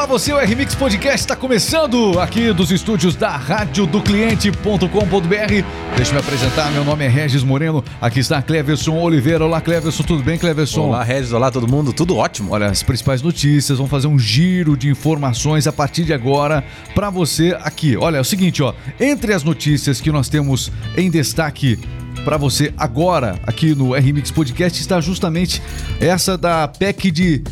Olá você, o RMix Podcast está começando aqui dos estúdios da Rádio do Cliente.com.br. Deixa eu me apresentar, meu nome é Regis Moreno, aqui está Cleverson Oliveira. Olá Cleverson, tudo bem Cleverson? Olá Regis, olá todo mundo, tudo ótimo. Olha, as principais notícias, vamos fazer um giro de informações a partir de agora para você aqui. Olha, é o seguinte, ó, entre as notícias que nós temos em destaque para você agora aqui no RMix Podcast está justamente essa da PEC de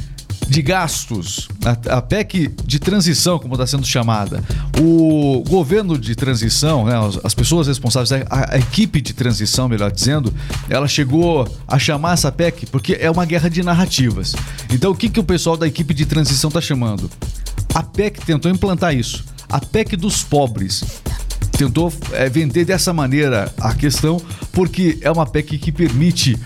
de gastos, a, a PEC de transição, como está sendo chamada. O governo de transição, né, as pessoas responsáveis, a, a, equipe de transição, melhor dizendo, ela chegou a chamar essa PEC porque é uma guerra de narrativas. Então, o que, que o pessoal da equipe de transição está chamando? A PEC tentou implantar isso. A PEC dos pobres tentou é, vender dessa maneira a questão, porque é uma PEC que permite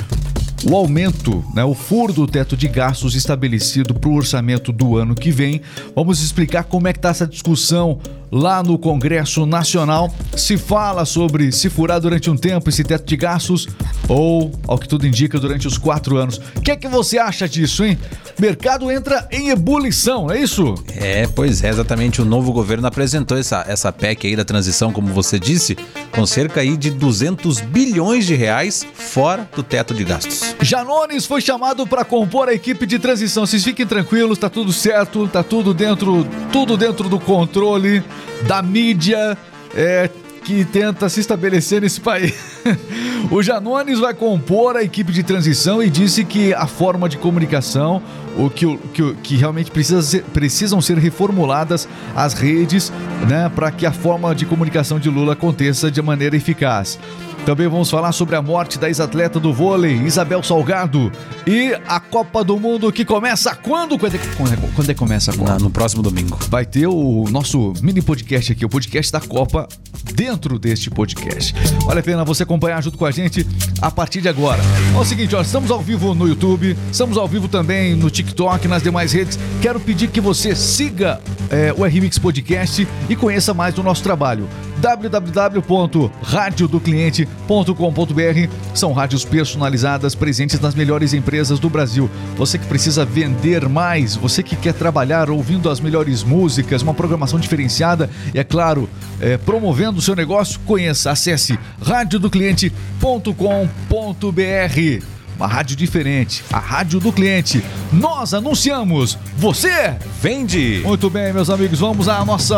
o aumento, né, o furo do teto de gastos estabelecido para o orçamento do ano que vem. Vamos explicar como é que está essa discussão lá no Congresso Nacional. Se fala sobre se furar durante um tempo esse teto de gastos ou, ao que tudo indica, durante os quatro anos. O que é que você acha disso, hein? Mercado entra em ebulição, é isso? É, pois é, exatamente. O novo governo apresentou essa, essa PEC aí da transição, como você disse, com cerca aí de 200 bilhões de reais fora do teto de gastos. Janones foi chamado para compor a equipe de transição. Vocês fiquem tranquilos, tá tudo certo, tá tudo dentro, tudo dentro do controle da mídia. É, que tenta se estabelecer nesse país. o Janones vai compor a equipe de transição e disse que a forma de comunicação, o que, que, que realmente precisa ser, precisam ser reformuladas as redes, né, para que a forma de comunicação de Lula aconteça de maneira eficaz. Também vamos falar sobre a morte da ex-atleta do vôlei, Isabel Salgado. E a Copa do Mundo que começa quando? Quando é, quando é, quando é que começa agora? no próximo domingo. Vai ter o nosso mini podcast aqui, o podcast da Copa, dentro deste podcast. Vale a pena você acompanhar junto com a gente a partir de agora. É o seguinte, ó, estamos ao vivo no YouTube, estamos ao vivo também no TikTok, nas demais redes. Quero pedir que você siga é, o RMix Podcast e conheça mais do nosso trabalho www.radiodocliente.com.br São rádios personalizadas presentes nas melhores empresas do Brasil. Você que precisa vender mais, você que quer trabalhar ouvindo as melhores músicas, uma programação diferenciada e, é claro, é, promovendo o seu negócio, conheça, acesse radiodocliente.com.br uma rádio diferente, a rádio do cliente. Nós anunciamos, você vende. Muito bem, meus amigos, vamos ao nosso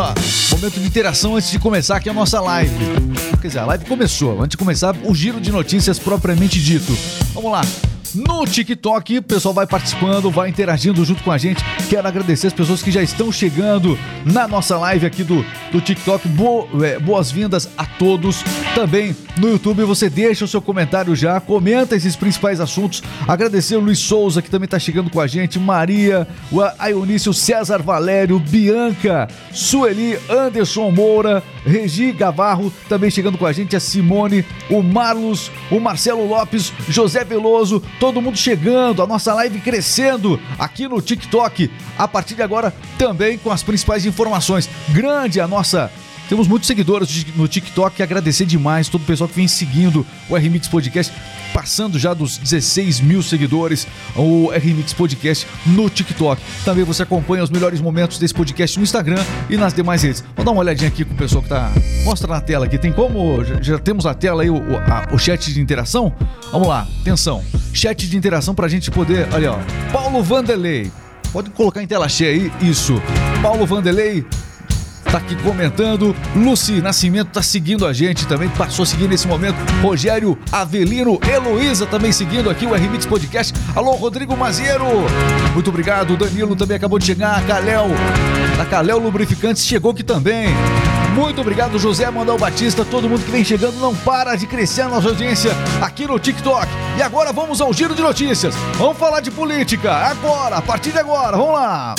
momento de interação antes de começar aqui a nossa live. Quer dizer, a live começou, antes de começar o giro de notícias propriamente dito. Vamos lá no TikTok. O pessoal vai participando, vai interagindo junto com a gente. Quero agradecer as pessoas que já estão chegando na nossa live aqui do, do TikTok. Bo, é, Boas-vindas a todos. Também no YouTube você deixa o seu comentário já, comenta esses principais assuntos. Agradecer o Luiz Souza, que também está chegando com a gente, Maria, o Aionício, César Valério, Bianca, Sueli, Anderson Moura, Regi Gavarro, também chegando com a gente, a Simone, o Marlos, o Marcelo Lopes, José Veloso, todo mundo chegando, a nossa live crescendo aqui no TikTok. A partir de agora, também com as principais informações. Grande a nossa temos muitos seguidores no TikTok. Agradecer demais todo o pessoal que vem seguindo o RMix Podcast, passando já dos 16 mil seguidores, o RMix Podcast no TikTok. Também você acompanha os melhores momentos desse podcast no Instagram e nas demais redes. Vamos dar uma olhadinha aqui com o pessoal que tá. Mostra na tela aqui. Tem como. Já temos na tela aí o, a, o chat de interação? Vamos lá, atenção. Chat de interação pra gente poder. Olha, ó. Paulo Vanderlei. Pode colocar em tela cheia aí. Isso. Paulo Vanderlei tá aqui comentando. Luci Nascimento tá seguindo a gente também, passou a seguir nesse momento. Rogério Avelino, Heloísa também seguindo aqui o RMix Podcast. Alô, Rodrigo Maziero. Muito obrigado. Danilo também acabou de chegar. Caléu, a Caléu Lubrificantes chegou aqui também. Muito obrigado, José Manuel Batista. Todo mundo que vem chegando não para de crescer a nossa audiência aqui no TikTok. E agora vamos ao giro de notícias. Vamos falar de política agora, a partir de agora. Vamos lá.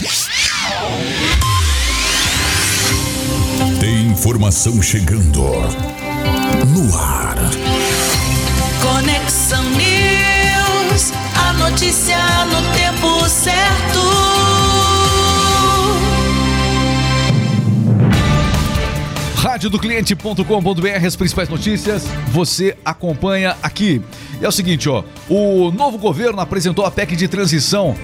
Informação chegando no ar. Conexão News, a notícia no tempo certo. Rádio do cliente.com.br, as principais notícias você acompanha aqui. E é o seguinte, ó, o novo governo apresentou a PEC de transição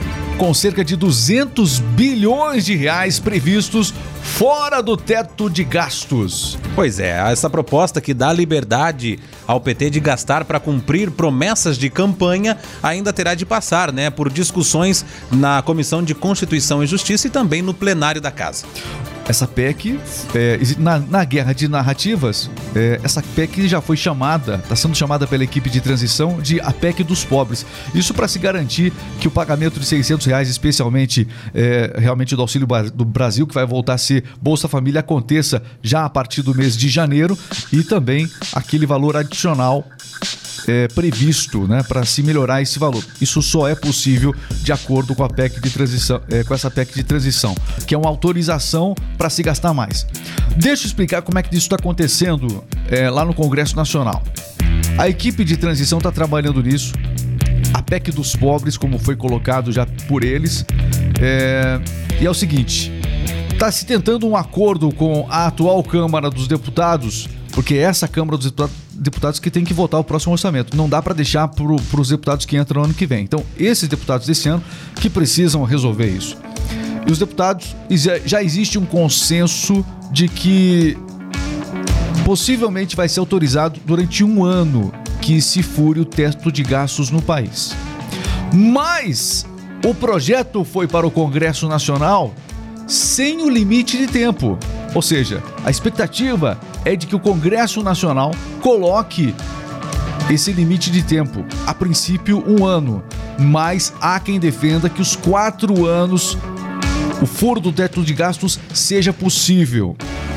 com cerca de 200 bilhões de reais previstos fora do teto de gastos. Pois é, essa proposta que dá liberdade ao PT de gastar para cumprir promessas de campanha ainda terá de passar, né, por discussões na Comissão de Constituição e Justiça e também no plenário da Casa. Essa PEC, é, na, na, guerra de narrativas, é, essa PEC já foi chamada, está sendo chamada pela equipe de transição de a PEC dos pobres. Isso para se garantir que o pagamento de 600 reais, especialmente é, realmente do Auxílio do Brasil, que vai voltar a ser Bolsa Família, aconteça já a partir do mês de janeiro e também aquele valor adicional é, previsto né, para se melhorar esse valor. Isso só é possível de acordo com a PEC de transição, é, com essa PEC de transição, que é uma autorização para se gastar mais. Deixa eu explicar como é que isso está acontecendo é, lá no Congresso Nacional. A equipe de transição está trabalhando nisso. A PEC dos pobres, como foi colocado já por eles. É, e é o seguinte: está se tentando um acordo com a atual Câmara dos Deputados, porque essa Câmara dos Deputados deputados que tem que votar o próximo orçamento. Não dá para deixar para os deputados que entram no ano que vem. Então, esses deputados desse ano que precisam resolver isso. E os deputados, já existe um consenso de que possivelmente vai ser autorizado durante um ano que se fure o teto de gastos no país. Mas o projeto foi para o Congresso Nacional sem o limite de tempo. Ou seja, a expectativa é de que o Congresso Nacional coloque esse limite de tempo. A princípio, um ano. Mas há quem defenda que os quatro anos, o furo do teto de gastos, seja possível.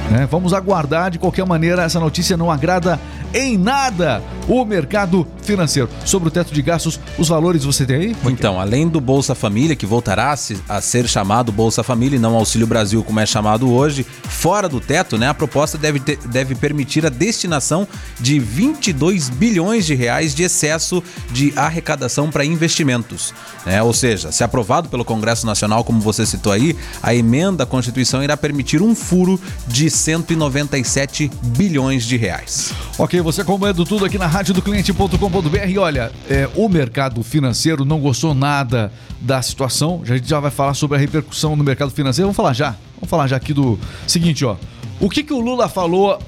Né? Vamos aguardar. De qualquer maneira, essa notícia não agrada em nada o mercado financeiro. Sobre o teto de gastos, os valores você tem aí? Então, além do Bolsa Família, que voltará a ser chamado Bolsa Família e não Auxílio Brasil, como é chamado hoje, fora do teto, né, a proposta deve, ter, deve permitir a destinação de 22 bilhões de reais de excesso de arrecadação para investimentos. Né? Ou seja, se aprovado pelo Congresso Nacional, como você citou aí, a emenda à Constituição irá permitir um furo de 197 bilhões de reais. Ok, você acompanhando tudo aqui na rádio do cliente.com.br. E olha, é, o mercado financeiro não gostou nada da situação. A gente já vai falar sobre a repercussão no mercado financeiro. Vamos falar já. Vamos falar já aqui do seguinte, ó. O que, que o Lula falou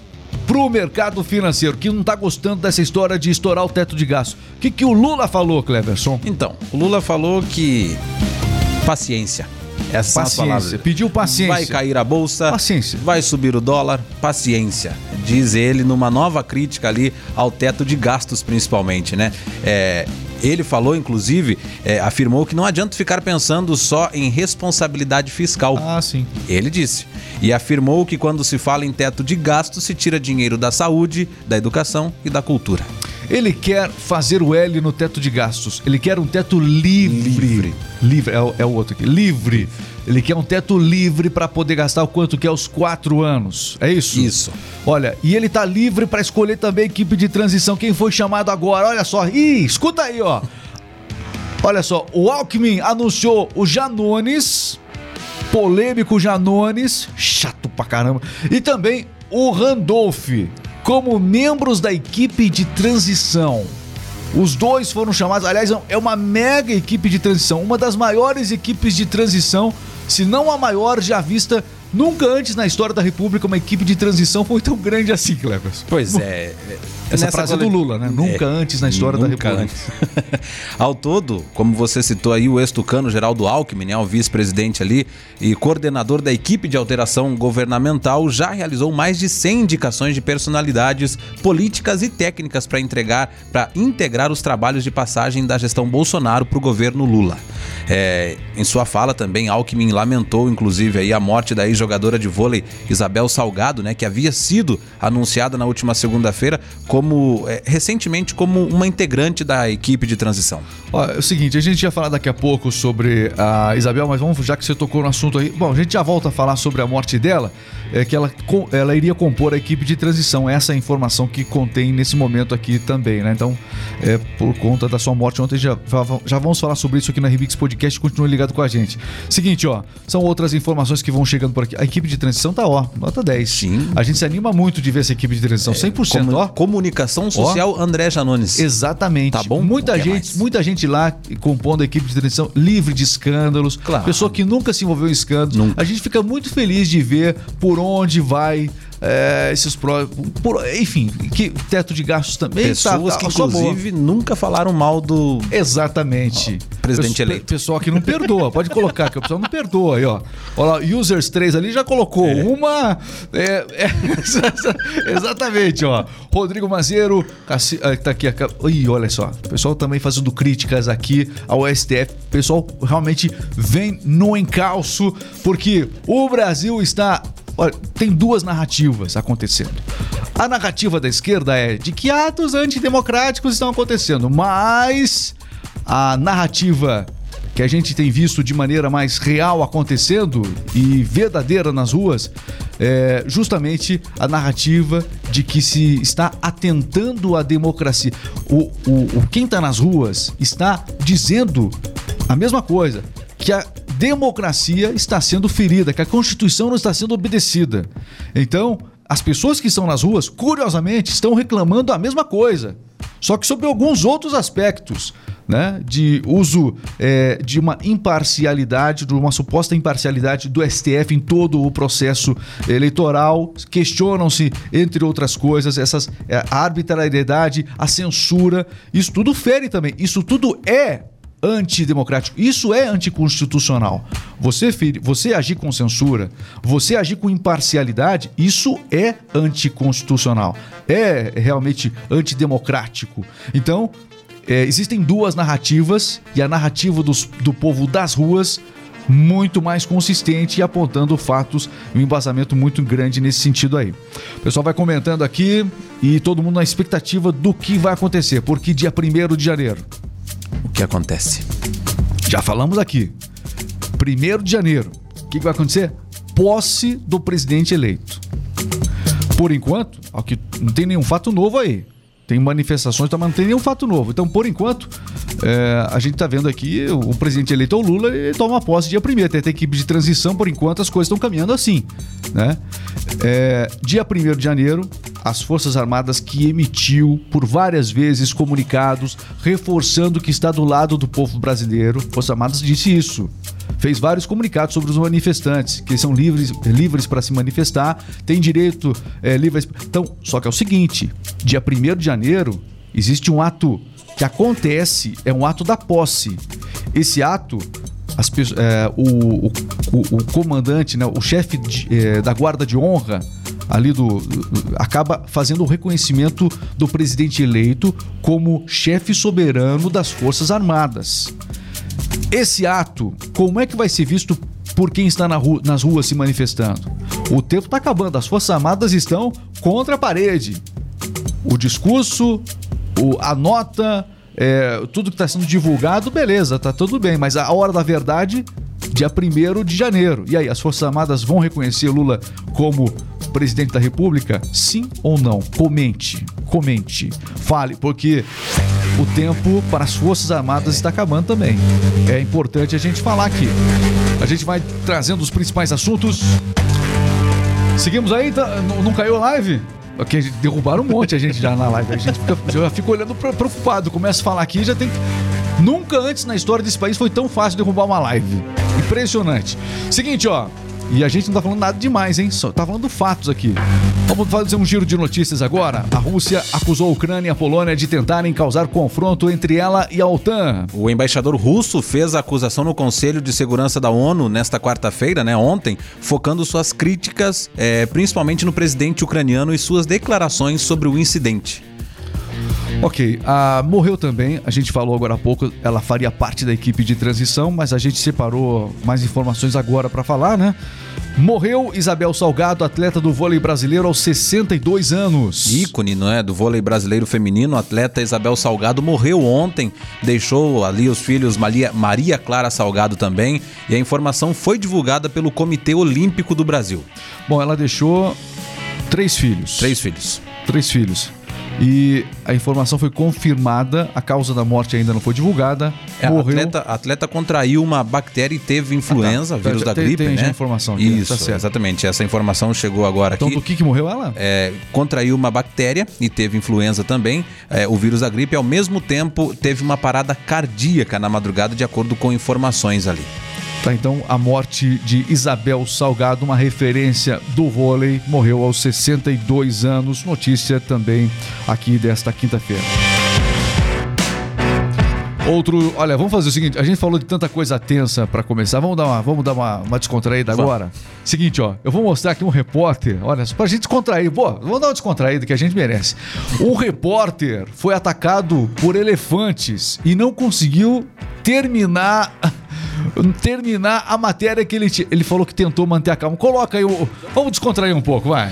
pro mercado financeiro que não tá gostando dessa história de estourar o teto de gasto? O que, que o Lula falou, Cleverson? Então, o Lula falou que paciência. Essas paciência. Pediu paciência. Vai cair a bolsa. Paciência. Vai subir o dólar. Paciência. Diz ele numa nova crítica ali ao teto de gastos, principalmente, né? É, ele falou, inclusive, é, afirmou que não adianta ficar pensando só em responsabilidade fiscal. Ah, sim. Ele disse. E afirmou que quando se fala em teto de gastos, se tira dinheiro da saúde, da educação e da cultura. Ele quer fazer o L no teto de gastos. Ele quer um teto livre. Livre. livre é, o, é o outro aqui. Livre. Ele quer um teto livre para poder gastar o quanto quer aos quatro anos. É isso? Isso. Olha, e ele tá livre para escolher também a equipe de transição. Quem foi chamado agora? Olha só. Ih, escuta aí, ó. Olha só, o Alckmin anunciou o Janones, polêmico Janones, chato pra caramba, e também o Randolph como membros da equipe de transição. Os dois foram chamados, aliás, é uma mega equipe de transição, uma das maiores equipes de transição, se não a maior já vista Nunca antes na história da República uma equipe de transição foi tão grande assim, Cleves. Pois é. Essa Nessa frase é do Lula, né? Nunca é, antes na história da República. Ao todo, como você citou aí, o ex-tucano Geraldo Alckmin, né, o vice-presidente ali e coordenador da equipe de alteração governamental, já realizou mais de 100 indicações de personalidades políticas e técnicas para entregar, para integrar os trabalhos de passagem da gestão Bolsonaro para o governo Lula. É, em sua fala também, Alckmin lamentou, inclusive, aí a morte da ex-jogadora de vôlei Isabel Salgado, né, que havia sido anunciada na última segunda-feira como é, recentemente como uma integrante da equipe de transição. Ó, é o seguinte, a gente ia falar daqui a pouco sobre a Isabel, mas vamos, já que você tocou no assunto aí, bom, a gente já volta a falar sobre a morte dela, é que ela, ela iria compor a equipe de transição. Essa é a informação que contém nesse momento aqui também, né? Então, é, por conta da sua morte ontem, já, já vamos falar sobre isso aqui na Remix Podcast, continue ligado com a gente. Seguinte, ó, são outras informações que vão chegando por aqui. A equipe de transição tá, ó, nota 10. Sim. A gente se anima muito de ver essa equipe de transição, 100%, é, ó. Comunicação Comunicação Social André Janones. Exatamente. Tá bom? Muita que gente, mais? muita gente lá compondo a equipe de transmissão livre de escândalos. Claro. Pessoa que nunca se envolveu em escândalos. Nunca. A gente fica muito feliz de ver por onde vai é, esses pró. por- enfim, que teto de gastos também Pessoas tá, que, só boa. inclusive, nunca falaram mal do. Exatamente. presidente Pessoa- eleito. Pessoal que não perdoa, pode colocar, que o pessoal não perdoa aí, ó. Olha lá, Users 3 ali já colocou uma. é, é, exatamente, ó. Rodrigo Mazeiro, Cassi- ah, tá aqui. Ih, olha só. O pessoal também fazendo críticas aqui ao STF. O pessoal realmente vem no encalço, porque o Brasil está. Olha, tem duas narrativas acontecendo. A narrativa da esquerda é de que atos antidemocráticos estão acontecendo, mas a narrativa que a gente tem visto de maneira mais real acontecendo e verdadeira nas ruas é justamente a narrativa de que se está atentando à democracia. O, o, o- quem está nas ruas está dizendo a mesma coisa, que a democracia está sendo ferida, que a Constituição não está sendo obedecida. Então, as pessoas que estão nas ruas, curiosamente, estão reclamando a mesma coisa, só que sobre alguns outros aspectos. Né, de uso é, de uma imparcialidade, de uma suposta imparcialidade do STF em todo o processo eleitoral. Questionam-se, entre outras coisas, essas, é, a arbitrariedade, a censura. Isso tudo fere também. Isso tudo é antidemocrático. Isso é anticonstitucional. Você, você agir com censura, você agir com imparcialidade, isso é anticonstitucional. É realmente antidemocrático. Então, é, existem duas narrativas e a narrativa dos- do povo das ruas muito mais consistente e apontando fatos e um embasamento muito grande nesse sentido aí. O pessoal vai comentando aqui e todo mundo na expectativa do que vai acontecer, porque dia 1 de janeiro O que acontece? já falamos aqui. 1 de janeiro. O que vai acontecer? Posse do presidente eleito. Por enquanto, ó, que não tem nenhum fato novo aí. Tem manifestações, mas não tem nenhum fato novo. Então, por enquanto, é, a gente está vendo aqui o, presidente eleito é o Lula e toma posse dia 1 Tem até equipe de transição, por enquanto as coisas estão caminhando assim. Né? É, dia 1 de janeiro, as Forças Armadas que emitiu por várias vezes comunicados reforçando que está do lado do povo brasileiro. Forças Armadas disse isso. Fez vários comunicados sobre os manifestantes, que são livres, livres para se manifestar, têm direito é, livre. a- Então, só que é o seguinte: dia 1 de janeiro existe um ato que acontece, é um ato da posse. Esse ato as pesso- é, o, o, o- o comandante, né, o chefe de- é, da guarda de honra ali do, do- acaba fazendo o reconhecimento do presidente eleito como chefe soberano das forças armadas. Esse ato, como é que vai ser visto por quem está na ru- nas ruas se manifestando? O tempo está acabando, as forças armadas estão contra a parede o discurso, o- a nota, é, tudo que está sendo divulgado, beleza, tá tudo bem, mas a hora da verdade, dia 1 de janeiro. E aí, as Forças Armadas vão reconhecer Lula como presidente da República? Sim ou não? Comente, comente, fale, porque o tempo para as Forças Armadas está acabando também. É importante a gente falar aqui. A gente vai trazendo os principais assuntos. Seguimos aí, tá? Não, caiu a live? Ok, derrubaram um monte a gente já na live. A gente fica, já fica olhando pre- preocupado. Começa a falar aqui já tem. Nunca antes na história desse país foi tão fácil derrubar uma live. Impressionante. Seguinte, ó. E a gente não tá falando nada demais, hein? Só tá falando fatos aqui. Vamos fazer um giro de notícias agora. A Rússia acusou a Ucrânia e a Polônia de tentarem causar confronto entre ela e a OTAN. O embaixador russo fez a acusação no Conselho de Segurança da ONU nesta quarta-feira, né, ontem, focando suas críticas eh, principalmente no presidente ucraniano e suas declarações sobre o incidente. Ok, a morreu também, a gente falou agora há pouco, ela faria parte da equipe de transição, mas a gente separou mais informações agora para falar, né? Morreu Isabel Salgado, atleta do vôlei brasileiro aos 62 anos. ícone não é, do vôlei brasileiro feminino, a atleta Isabel Salgado morreu ontem, deixou ali os filhos Maria, Maria Clara Salgado também, e a informação foi divulgada pelo Comitê Olímpico do Brasil. Bom, ela deixou três filhos. Três filhos. Três filhos. E a informação foi confirmada, a causa da morte ainda não foi divulgada. É, morreu. atleta, atleta contraiu uma bactéria e teve influenza, Ah, tá. vírus Já da tem- gripe, tem né? informação aqui, Isso, tá exatamente. Essa informação chegou agora Então, aqui. do que que morreu ela? É, contraiu uma bactéria e teve influenza também, é, o vírus da gripe, ao mesmo tempo teve uma parada cardíaca na madrugada, de acordo com informações ali. Tá, então a morte de Isabel Salgado, uma referência do vôlei, morreu aos 62 anos. Notícia também aqui desta quinta-feira. Outro, olha, vamos fazer o seguinte, a gente falou de tanta coisa tensa pra começar, vamos dar uma, vamos dar uma, uma descontraída Vamos. agora? Seguinte, ó, eu vou mostrar aqui um repórter, olha, pra gente descontrair, pô, vamos dar uma descontraída que a gente merece. Um repórter foi atacado por elefantes e não conseguiu terminar terminar a matéria que ele. Ele falou que tentou manter a calma. Coloca aí o. Vamos descontrair um pouco, vai.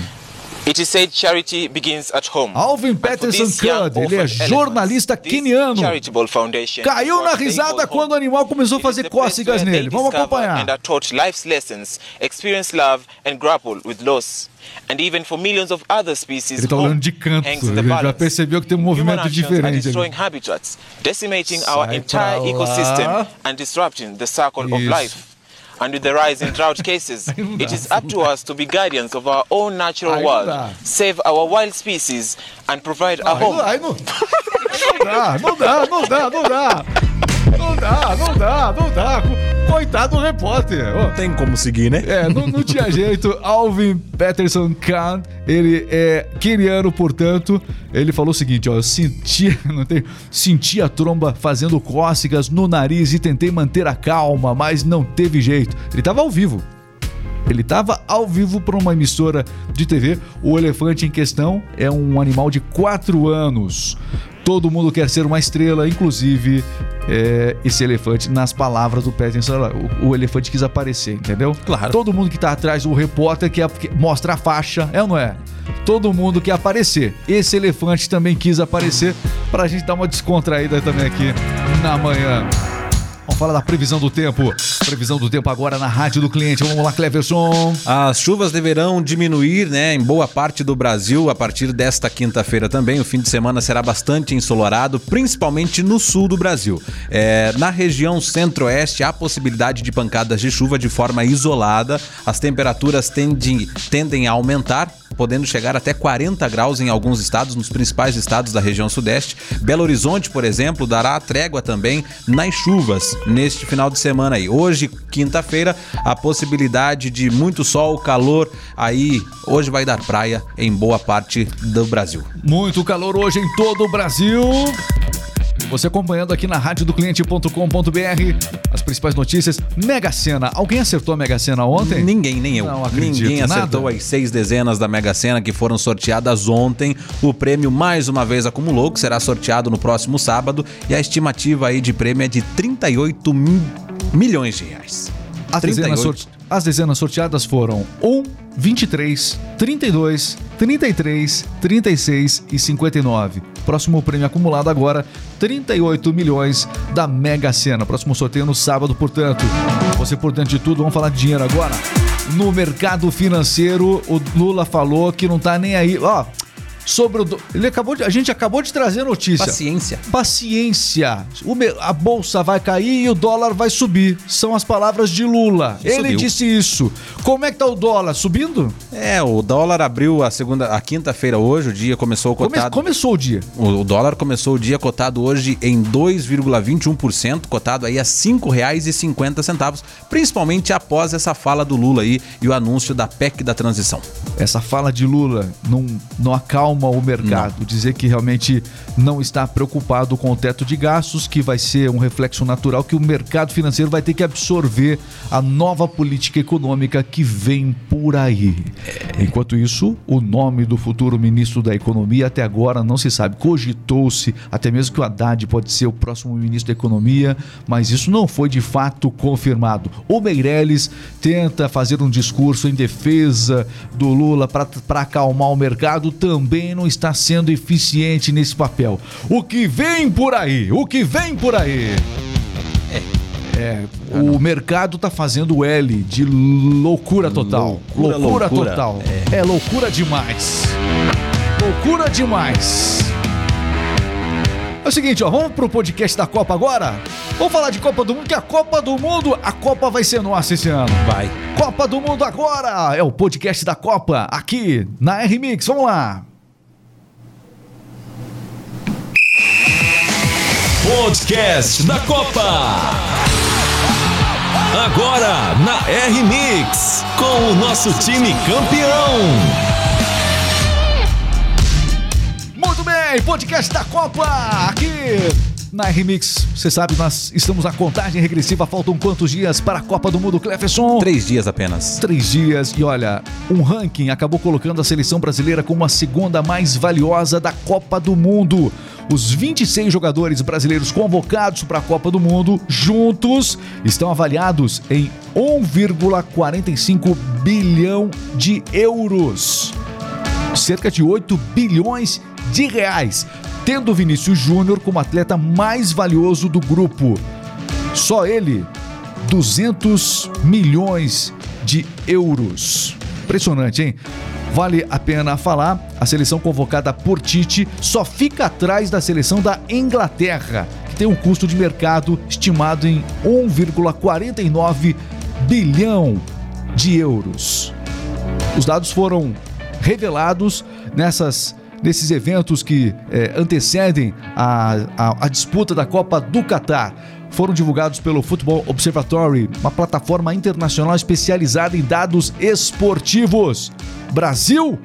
It is said charity begins at home. Alvin Peterson these young Cud, ele é jornalista elephants, this queniano. charitable foundation Caiu na risada quando o animal começou a fazer cócegas nele. Vamos acompanhar. And are taught life's lessons, experience love and grapple with loss. And even for millions of other species, Ele tá home olhando de canto. hangs in the Ele já percebeu que tem um movimento diferente destroying habitats, decimating our entire ecosystem and disrupting the circle of life. And with the rise in drought cases, it is up to us to be guardians of our own natural world, save our wild species, and provide a Aí não, home aí não, não dá, não dá, não dá, não dá. Não dá, não dá, não dá. Coitado do repórter. Ô, Tem como seguir, né? É, não, não tinha jeito. Alvin Peterson Khan, ele é queniano, portanto, ele falou o seguinte, ó, eu senti, não tem, senti a tromba fazendo cócegas no nariz e tentei manter a calma, mas não teve jeito. Ele tava ao vivo. Ele estava ao vivo para uma emissora de TV. O elefante em questão é um animal de 4 anos. Todo mundo quer ser uma estrela, inclusive é, esse elefante, nas palavras do Peterson, o, o elefante quis aparecer, entendeu? Claro. Todo mundo que tá atrás do repórter quer, quer mostra a faixa, é ou não é? Todo mundo quer aparecer. Esse elefante também quis aparecer pra gente dar uma descontraída também aqui na manhã. Vamos falar da previsão do tempo. Previsão do tempo agora na rádio do cliente. Vamos lá, Cleverson. As chuvas deverão diminuir, né, em boa parte do Brasil a partir desta quinta-feira também. O fim de semana será bastante ensolarado, principalmente no sul do Brasil. É, na região centro-oeste há possibilidade de pancadas de chuva de forma isolada. As temperaturas tendem, tendem a aumentar. Podendo chegar até 40 graus em alguns estados, nos principais estados da região sudeste. Belo Horizonte, por exemplo, dará trégua também nas chuvas neste final de semana aí. Hoje, quinta-feira, a possibilidade de muito sol, calor aí. Hoje vai dar praia em boa parte do Brasil. Muito calor hoje em todo o Brasil. Você acompanhando aqui na radiodocliente.com.br as principais notícias. Mega Sena. Alguém acertou a Mega Sena ontem? Ninguém, nem eu. Não acredito, Ninguém acertou nada. as seis dezenas da Mega Sena que foram sorteadas ontem. O prêmio mais uma vez acumulou, que será sorteado no próximo sábado. E a estimativa aí de prêmio é de 38 mi- milhões de reais. As dezenas, 38. sorte- as dezenas sorteadas foram 1, 23, 32, 33, 36 e 59. Próximo prêmio acumulado agora, 38 milhões da Mega Sena. Próximo sorteio no sábado, portanto. Você por dentro de tudo, vamos falar de dinheiro agora. No mercado financeiro, o Lula falou que não tá nem aí. Ó, sobre o. do- Ele acabou de, a gente acabou de trazer a notícia. Paciência. Paciência. O me- a bolsa vai cair e o dólar vai subir. São as palavras de Lula. Ele Subiu. disse isso. Como é que tá o dólar? Subindo? É, o dólar abriu a segunda, a quinta-feira hoje, o dia começou Come- cotado. começou o dia. O o dólar começou o dia cotado hoje em 2,21%, cotado aí a R$ 5,50, principalmente após essa fala do Lula aí e o anúncio da PEC da transição. Essa fala de Lula não, não acalma o mercado. Dizer que realmente não está preocupado com o teto de gastos, que vai ser um reflexo natural que o mercado financeiro vai ter que absorver a nova política econômica que vem por aí. Enquanto isso, o nome do futuro ministro da Economia até agora não se sabe. Cogitou-se até mesmo que o Haddad pode ser o próximo ministro da Economia, mas isso não foi de fato confirmado. O Meirelles tenta fazer um discurso em defesa do Lula para acalmar o mercado, também não está sendo eficiente nesse papel. O que vem por aí? O que vem por aí? É, o mercado tá fazendo L de loucura total. Loucura, loucura. total. É. loucura demais. Loucura demais. É o seguinte, ó, vamos pro podcast da Copa agora? Vamos falar de Copa do Mundo, que a Copa do Mundo, a Copa vai ser nossa esse ano. Vai. Copa do Mundo agora! É o podcast da Copa, aqui na R-Mix. Vamos lá! Podcast da Copa. Agora na R-Mix, com o nosso time campeão. Muito bem, podcast da Copa, aqui na R-Mix. Você sabe, nós estamos na contagem regressiva, faltam quantos dias para a Copa do Mundo, Clefferson? Três dias apenas. Três dias e olha, um ranking acabou colocando a seleção brasileira como a segunda mais valiosa da Copa do Mundo. Os 26 jogadores brasileiros convocados para a Copa do Mundo, juntos, estão avaliados em 1,45 bilhão de euros. Cerca de 8 bilhões de reais, tendo Vinícius Júnior como atleta mais valioso do grupo. Só ele, 200 milhões de euros. Impressionante, hein? Vale a pena falar, a seleção convocada por Tite só fica atrás da seleção da Inglaterra, que tem um custo de mercado estimado em 1,49 bilhão de euros. Os dados foram revelados nessas nesses eventos que eh, antecedem a, a, a disputa da Copa do Catar. Foram divulgados pelo Football Observatory, uma plataforma internacional especializada em dados esportivos. Brasil,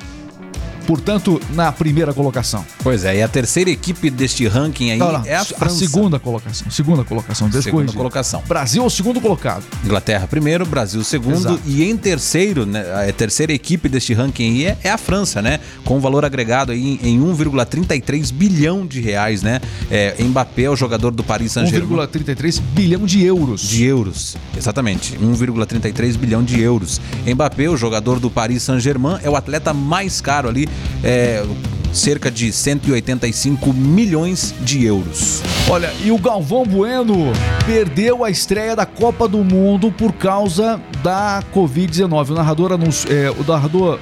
portanto, na primeira colocação. Pois é, e a terceira equipe deste ranking aí Não, não, é a França. segunda colocação. Segunda colocação, eu Segunda colocação. Brasil é o segundo colocado. Inglaterra primeiro, Brasil segundo Exato. e em terceiro, né, a terceira equipe deste ranking aí é, é a França, né? Com um valor agregado aí em, em 1,33 bilhão de reais, né? É, Mbappé é o jogador do Paris Saint-Germain. 1,33 bilhão de euros. De euros, exatamente. 1,33 bilhão de euros. Mbappé, o jogador do Paris Saint-Germain, é o atleta mais caro ali, é, cerca de 185 milhões de euros. Olha, e o Galvão Bueno perdeu a estreia da Copa do Mundo por causa da Covid-19. O narrador, é, o narrador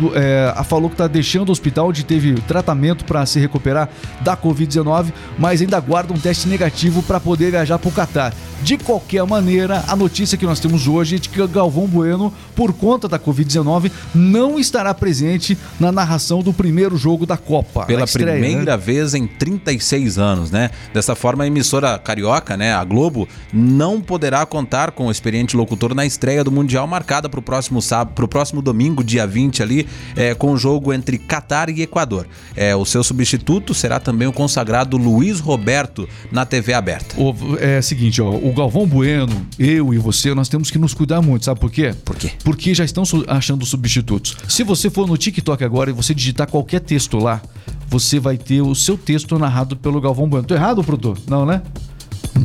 do- é, falou que está deixando o hospital, onde teve tratamento para se recuperar da Covid-19, mas ainda aguarda um teste negativo para poder viajar para o Catar. De qualquer maneira, a notícia que nós temos hoje é de que Galvão Bueno, por conta da Covid-19, não estará presente na narração do primeiro jogo da Copa. Pela estreia, né? primeira vez em 36 anos, né? Dessa forma, a emissora carioca, né, a Globo, não poderá contar com o experiente locutor na estreia do Mundial marcada para o próximo sábado, para o próximo domingo, dia 20 ali, é, com o jogo entre Catar e Equador. É, o seu substituto será também o consagrado Luiz Roberto na TV aberta. O- É o seguinte, ó, o Galvão Bueno, eu e você, nós temos que nos cuidar muito, sabe por quê? Por quê? Porque já estão achando substitutos. Se você for no TikTok agora e você digitar qualquer texto lá, você vai ter o seu texto narrado pelo Galvão Bueno. Tô errado, produtor? Não, né?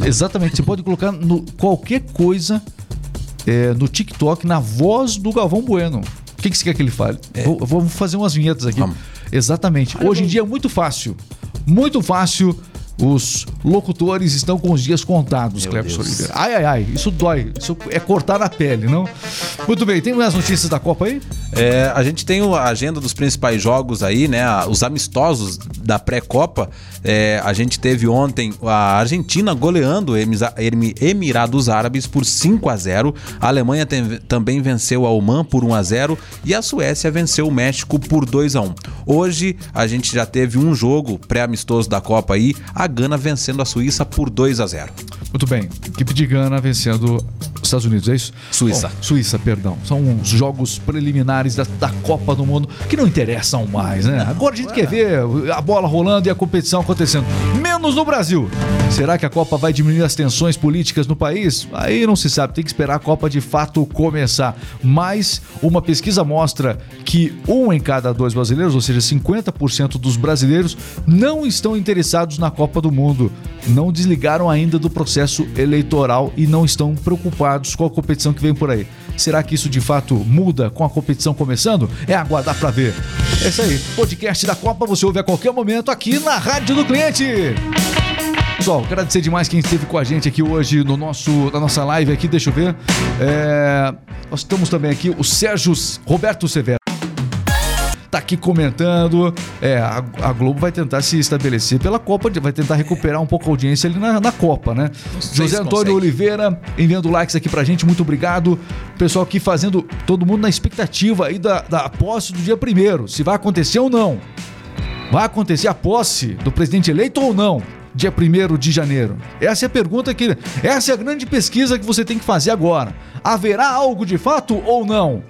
Exatamente. Você pode colocar no- qualquer coisa é, no TikTok na voz do Galvão Bueno. O que, que você quer que ele fale? Vou, vamos fazer umas vinhetas aqui. Vamos. Exatamente. Hoje em dia é muito fácil. Muito fácil. Os locutores estão com os dias contados, Cleber. Oliveira. Ai, ai, ai. Isso dói. Isso é cortar a pele, não? Muito bem. Tem mais notícias da Copa aí? É, a gente tem a agenda dos principais jogos aí, né? Os amistosos da pré-copa. É, a gente teve ontem a Argentina goleando Emirados Árabes por 5 a 0 A Alemanha tem- também venceu a Oman por 1 a 0 E a Suécia venceu o México por 2 a 1 Hoje a gente já teve um jogo pré-amistoso da Copa aí. A Gana vencendo a Suíça por 2 a 0 Muito bem. Equipe de Gana vencendo os Estados Unidos, é isso? Suíça. Bom, Suíça, perdão. São os jogos preliminares da, da Copa do Mundo que não interessam mais, né? Agora a gente quer ver a bola rolando e a competição acontecendo. Menos no Brasil. Será que a Copa vai diminuir as tensões políticas no país? Aí não se sabe, tem que esperar a Copa de fato começar. Mas uma pesquisa mostra que um em cada dois brasileiros, ou seja, 50% dos brasileiros, não estão interessados na Copa do Mundo. Não desligaram ainda do processo eleitoral e não estão preocupados com a competição que vem por aí. Será que isso de fato muda com a competição começando? É aguardar pra ver. É isso aí. Podcast da Copa você ouve a qualquer momento aqui na Rádio do Cliente. Pessoal, agradecer demais quem esteve com a gente aqui hoje no nosso, na nossa live aqui. Deixa eu ver. É, nós estamos também aqui, o Sérgio Roberto Severo. Tá aqui comentando. É, a, a Globo vai tentar se estabelecer pela Copa, vai tentar recuperar um pouco a audiência ali na, na Copa, né? sei José Antônio. Oliveira enviando likes aqui pra gente, muito obrigado. Pessoal aqui fazendo todo mundo na expectativa aí da, da posse do dia primeiro, se vai acontecer ou não. Vai acontecer a posse do presidente eleito ou não? Dia 1 de janeiro. Essa é a pergunta que. Essa é a grande pesquisa que você tem que fazer agora. Haverá algo de fato ou não?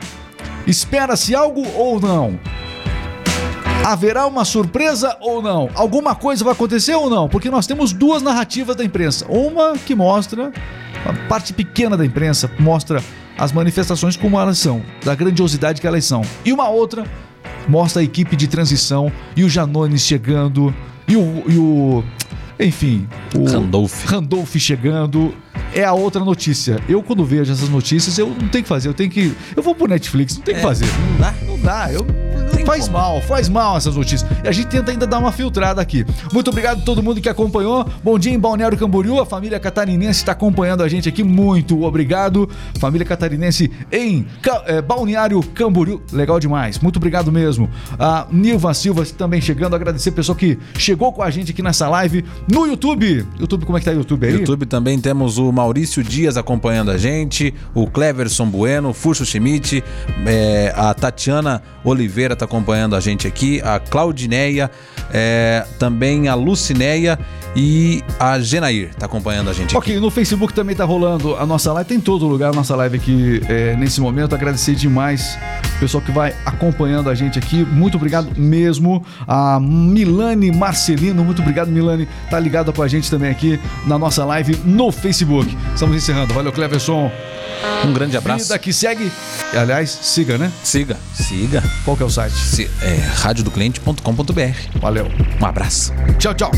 Espera-se algo ou não? Haverá uma surpresa ou não? Alguma coisa vai acontecer ou não? Porque nós temos duas narrativas da imprensa. Uma que mostra, uma parte pequena da imprensa mostra as manifestações como elas são, da grandiosidade que elas são. E uma outra mostra a equipe de transição e o Janones chegando e o. E o enfim, o Randolph. Randolph chegando. É a outra notícia. Eu, quando vejo essas notícias, eu não tenho que fazer. Eu tenho que. Eu vou pro Netflix, não tem o que fazer. Não dá? Não dá, eu. Faz mal, faz mal essas notícias. E a gente tenta ainda dar uma filtrada aqui. Muito obrigado a todo mundo que acompanhou. Bom dia em Balneário Camboriú. A família catarinense está acompanhando a gente aqui. Muito obrigado. Família catarinense em Ca- eh, Balneário Camboriú. Legal demais. Muito obrigado mesmo. A Nilva Silva também chegando. Agradecer o pessoal que chegou com a gente aqui nessa live no YouTube. YouTube, como é que tá o YouTube aí? YouTube também temos o Maurício Dias acompanhando a gente, o Cleverson Bueno, o Furso Schmidt, é, a Tatiana Oliveira tá acompanhando a gente aqui, a Claudineia, é, também a Lucineia e a Genair tá acompanhando a gente aqui. Ok, no Facebook também tá rolando a nossa live, tem em todo lugar a nossa live aqui é, nesse momento. Agradecer demais o pessoal que vai acompanhando a gente aqui. Muito obrigado mesmo. A Milane Marcelino, muito obrigado, Milane, tá ligada com a gente também aqui na nossa live no Facebook. Estamos encerrando. Valeu, Cleverson. Um grande abraço. Vida que segue. Aliás, siga, né? Siga, siga. Qual que é o site? Se, é, radiodocliente.com.br. Valeu. Um abraço. Tchau, tchau.